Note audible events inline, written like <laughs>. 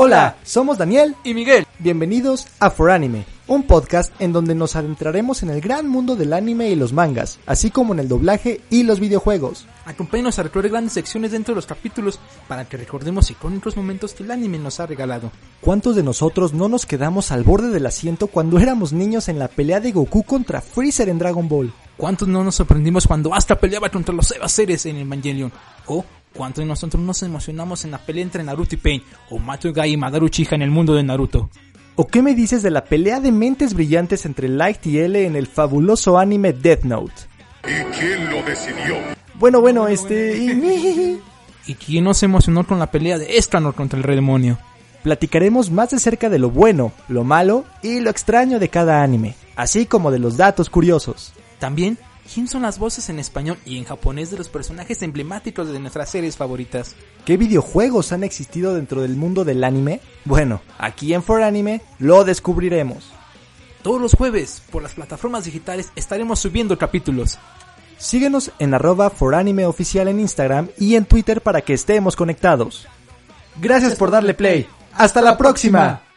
Hola, somos Daniel y Miguel. Bienvenidos a For Anime, un podcast en donde nos adentraremos en el gran mundo del anime y los mangas, así como en el doblaje y los videojuegos. Acompáñanos a recorrer grandes secciones dentro de los capítulos para que recordemos icónicos momentos que el anime nos ha regalado. ¿Cuántos de nosotros no nos quedamos al borde del asiento cuando éramos niños en la pelea de Goku contra Freezer en Dragon Ball? ¿Cuántos no nos sorprendimos cuando Asta peleaba contra los Eva Seres en Evangelion? ¿O ¿Cuántos de nosotros nos emocionamos en la pelea entre Naruto y Pain o Matsugai y Madaru Uchiha en el mundo de Naruto? ¿O qué me dices de la pelea de mentes brillantes entre Light y L en el fabuloso anime Death Note? ¿Y quién lo decidió? Bueno, bueno, este... Y... <laughs> <laughs> ¿Y quién no se emocionó con la pelea de Escanor contra el Rey Demonio? Platicaremos más de cerca de lo bueno, lo malo y lo extraño de cada anime, así como de los datos curiosos. También ¿Quién son las voces en español y en japonés de los personajes emblemáticos de nuestras series favoritas? ¿Qué videojuegos han existido dentro del mundo del anime? Bueno, aquí en For Anime lo descubriremos. Todos los jueves, por las plataformas digitales, estaremos subiendo capítulos. Síguenos en arroba foranime oficial en Instagram y en Twitter para que estemos conectados. Gracias por darle play. ¡Hasta la próxima!